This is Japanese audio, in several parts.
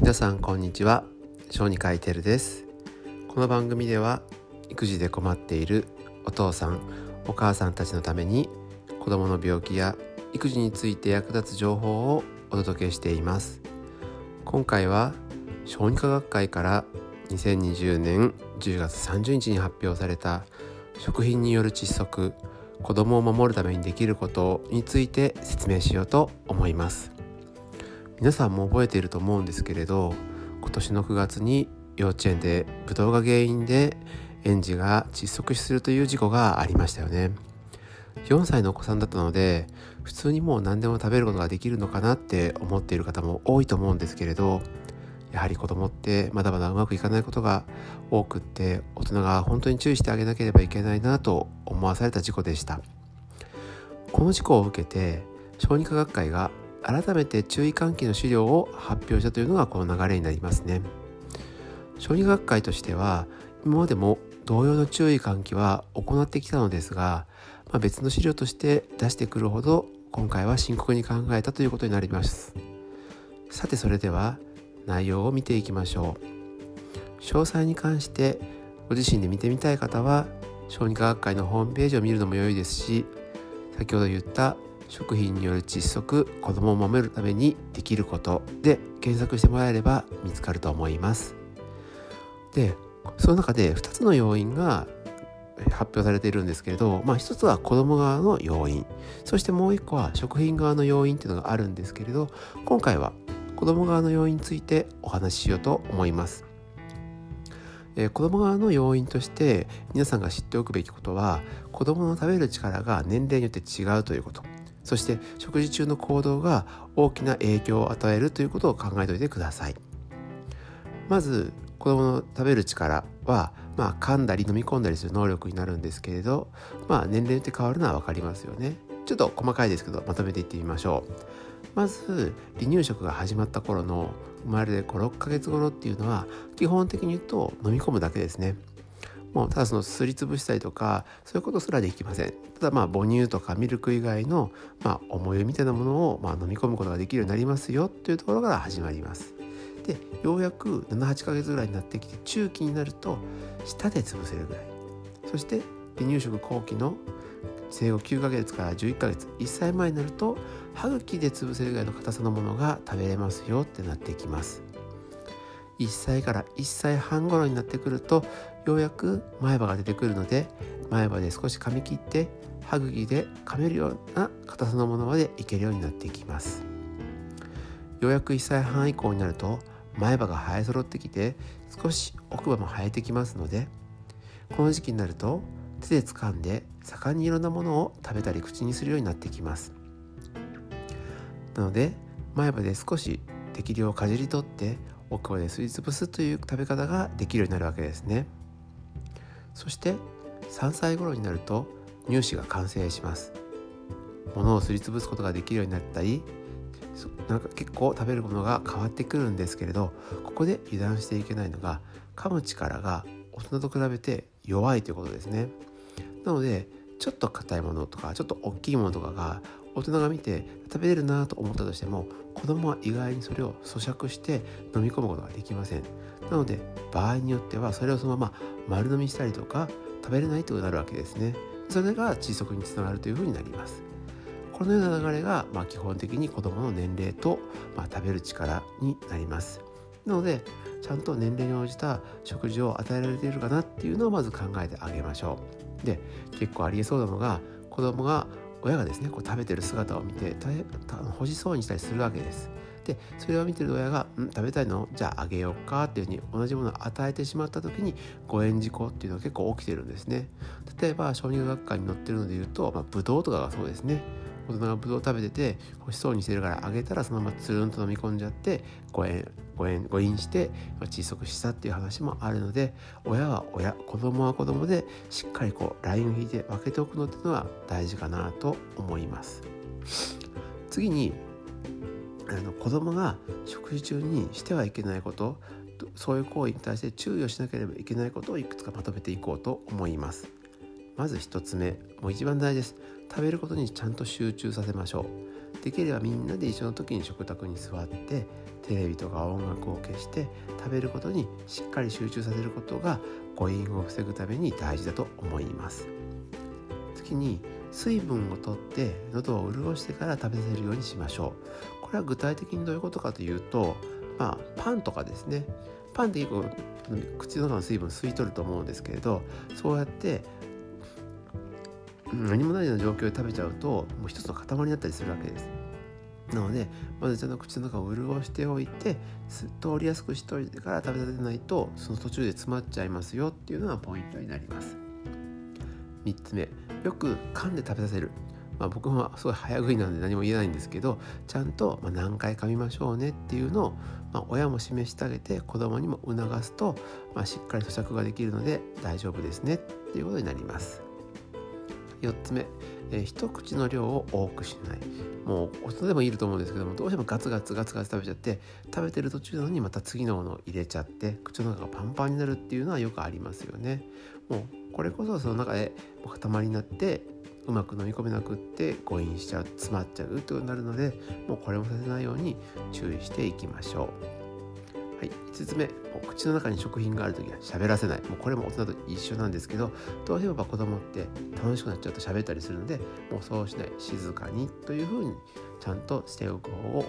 皆さんこんにちは。小児科医テルです。この番組では育児で困っているお父さんお母さんたちのために子供の病気や育児について役立つ情報をお届けしています。今回は小児科学会から2020年10月30日に発表された食品による窒息子供を守るためにできることについて説明しようと思います。皆さんも覚えていると思うんですけれど今年の9月に幼稚園でブドウが原因で園児が窒息死するという事故がありましたよね。4歳のお子さんだったので普通にもう何でも食べることができるのかなって思っている方も多いと思うんですけれどやはり子供ってまだまだうまくいかないことが多くって大人が本当に注意してあげなければいけないなと思わされた事故でした。この事故を受けて小児科学会が改めて注意喚起の資料を発表したというのがこの流れになりますね。小児学会としては今までも同様の注意喚起は行ってきたのですが、まあ、別の資料として出してくるほど今回は深刻に考えたということになります。さてそれでは内容を見ていきましょう。詳細に関してご自身で見てみたい方は小児科学会のホームページを見るのも良いですし先ほど言った食品による窒息子供を守るためにできることで検索してもらえれば見つかると思います。でその中で2つの要因が発表されているんですけれど、まあ、一つは子供側の要因。そしてもう一個は食品側の要因っていうのがあるんですけれど今回は子供側の要因についてお話ししようと思います。えー、子供側の要因として皆さんが知っておくべきことは子供の食べる力が年齢によって違うということ。そして食事中の行動が大きな影響を与えるということを考えておいてください。まず子供の食べる力は、まあ、噛んだり飲み込んだりする能力になるんですけれど、まあ、年齢って変わるのは分かりますよね。ちょっと細かいですけどまとめていってみましょう。まず離乳食が始まった頃の生まれて56ヶ月頃っていうのは基本的に言うと飲み込むだけですね。もうただそのすりつぶしたりとかそういうことすらできません。ただまあ母乳とかミルク以外の、まあ、重湯みたいなものをまあ飲み込むことができるようになりますよというところから始まります。でようやく78ヶ月ぐらいになってきて中期になると舌で潰せるぐらい。そして離乳食後期の生後9ヶ月から11ヶ月1歳前になると歯茎で潰せるぐらいの硬さのものが食べれますよってなってきます。1歳から1歳半頃になってくるとようやく前歯が出てくるので前歯で少し噛み切って歯茎で噛めるような硬さのものまでいけるようになってきます。ようやく1歳半以降になると前歯が生え揃ってきて少し奥歯も生えてきますのでこの時期になると手で掴んで盛んにいろんなものを食べたり口にするようになってきます。なので前歯で少し適量をかじり取って奥歯ですりつぶすという食べ方ができるようになるわけですね。そして3歳頃になると乳歯が完成します。物をすりつぶすことができるようになったりなんか結構食べるものが変わってくるんですけれどここで油断していけないのが噛む力が大人と比べて弱いということですね。なのでちょっと硬いものとかちょっと大きいものとかが大人が見て食べれるなと思ったとしても子供は意外にそれを咀嚼して飲み込むことができません。なので場合によってはそれをそのまま丸飲みしたりとか食べれないとになるわけですね。それが窒息につながるというふうになります。このような流れが、まあ、基本的に子供の年齢と、まあ、食べる力になります。なのでちゃんと年齢に応じた食事を与えられているかなっていうのをまず考えてあげましょう。で結構ありえそうなのが子供が親がですねこう食べてる姿を見て欲しそうにしたりするわけです。でそれを見てる親が「ん？食べたいの？じゃああげようか」っていうふうに同じものを与えてしまった時に誤嚥事故っていうのは結構起きてるんですね。例えば小児学科に載ってるので言うと、まあ、ブドウとかがそうですね。大人がブドウ食べてて欲しそうにしてるからあげたらそのままつるんと飲み込んじゃって誤嚥誤嚥誤飲して窒息したっていう話もあるので親は親子供は子供でしっかりこうラインを引いて分けておくのっていうのは大事かなと思います。次にあの子供が食事中にしてはいけないことそういう行為に対して注意をしなければいけないことをいくつかまとめていこうと思います。まず1つ目もう一番大事です。食べることにちゃんと集中させましょう。できればみんなで一緒の時に食卓に座ってテレビとか音楽を消して食べることにしっかり集中させることが誤飲を防ぐために大事だと思います。次に水分をとって喉を潤してから食べさせるようにしましょう。これは具体的にどういうことかというとまあパンとかですね。パンって結構口の中の水分吸い取ると思うんですけれどそうやって何もないような状況で食べちゃうともう一つの塊になったりするわけです。なのでまずちゃんと口の中を潤しておいて通りやすくしておいてから食べさせないとその途中で詰まっちゃいますよっていうのがポイントになります。3つ目よく噛んで食べさせる。まあ、僕もすごい早食いなんで何も言えないんですけどちゃんと何回噛みましょうねっていうのを、まあ、親も示してあげて子供にも促すと、まあ、しっかり咀嚼ができるので大丈夫ですねっていうことになります。4つ目、えー、一口の量を多くしないもう大人でもいると思うんですけどもどうしてもガツガツガツガツ食べちゃって食べてる途中なのにまた次のものを入れちゃって口の中がパンパンになるっていうのはよくありますよねもうこれこそその中で塊になってうまく飲み込めなくって誤飲しちゃう詰まっちゃうってことになるのでもうこれもさせないように注意していきましょう。はい、5つ目口の中に食品がある時は喋らせないもうこれも大人と一緒なんですけどどうしても子供って楽しくなっちゃうと喋ったりするのでもうそうしない静かにというふうにちゃんとしておく方を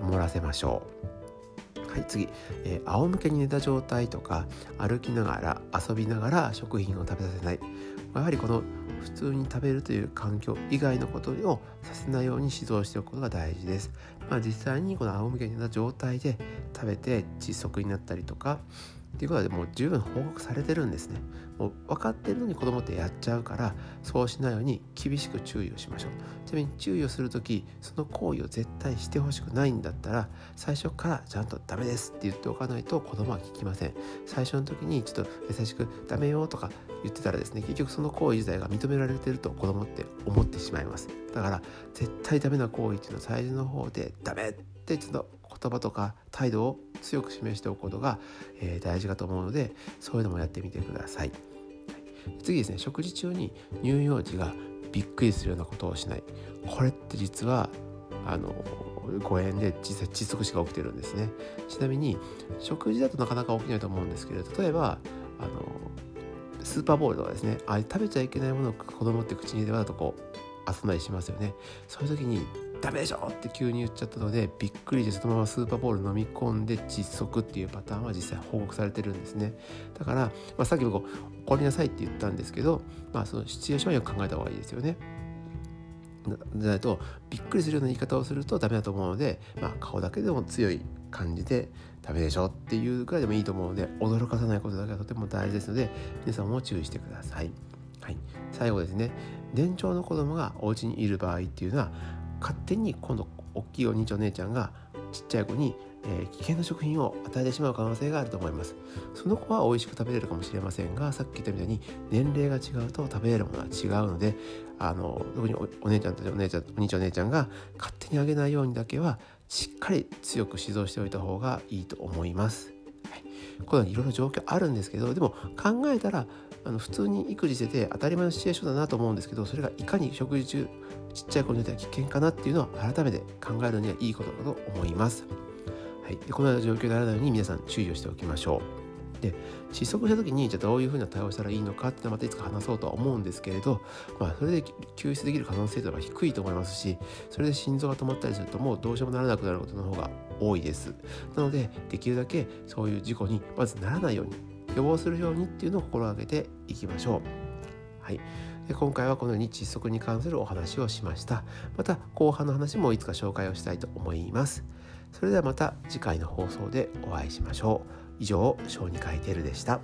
盛らせましょう。はい次、えー、仰向けに寝た状態とか歩きながら遊びながら食品を食べさせないやはりこの普通に食べるという環境以外のことをさせないように指導しておくことが大事です。まあ、実際にこの仰向けに寝た状態で食べて窒息になったりとかっていうことでもう十分報告されてるんですね。もう分かってるのに子供ってやっちゃうからそうしないように厳しく注意をしましょう。ちなみに注意をする時その行為を絶対してほしくないんだったら最初からちゃんとダメですって言っておかないと子供は聞きません。最初の時にちょっと優しくダメよとか言ってたらですね結局その行為自体が認められてると子供って思ってしまいます。だから絶対ダメな行為っていうのは最初の方でダメってちょっと言葉とか態度を強く示しておくことが、えー、大事かと思うのでそういうのもやってみてください。次ですね。食事中に乳幼児がびっくりするようなことをしない。これって実はあの誤嚥で実際窒息死が起きてるんですね。ちなみに食事だとなかなか起きないと思うんですけど例えばあのスーパーボールとかですね。あれ食べちゃいけないものを子供って口に入れてわざとこう遊んだりしますよね。そういう時にダメでしょ？って急に言っちゃったのでびっくりしてそのままスーパーボール飲み込んで窒息っていうパターンは実際報告されてるんですね。だから、まあ、さっき僕怒りなさいって言ったんですけど、まあ、そのシチュエーションはよく考えた方がいいですよね。じゃないとびっくりするような言い方をするとダメだと思うので、まあ、顔だけでも強い感じでダメでしょっていうくらいでもいいと思うので驚かさないことだけはとても大事ですので皆さんも注意してください。はい、最後ですね。年長の子供がお家にいる場合っていうのは勝手に今度大きいお兄ちゃんお姉ちゃんがちっちゃい子に、えー、危険な食品を与えてしまう可能性があると思いますその子は美味しく食べれるかもしれませんがさっき言ったみたいに年齢が違うと食べれるものは違うのであの特にお姉ちゃんたちお姉ちゃんお兄ちゃんお姉ちゃんが勝手にあげないようにだけはしっかり強く指導しておいた方がいいと思います。はい、このいろいろ状況あるんですけどでも考えたらあの普通に育児してて当たり前のシチュエーションだなと思うんですけどそれがいかに食事中ちっちゃい子によっては危険かなっていうのは改めて考えるにはいいことだと思います。はい、でこのような状況にならないように皆さん注意をしておきましょう。で失速した時にじゃあどういうふうな対応したらいいのかっていうのはまたいつか話そうとは思うんですけれど、まあ、それで救出できる可能性というのは低いと思いますしそれで心臓が止まったりするともうどうしようもならなくなることの方が多いですなのでできるだけそういう事故にまずならないように予防するようにっていうのを心がけていきましょうはい。で今回はこのように窒息に関するお話をしました。また後半の話もいつか紹介をしたいと思います。それではまた次回の放送でお会いしましょう。以上小児科医テルでした。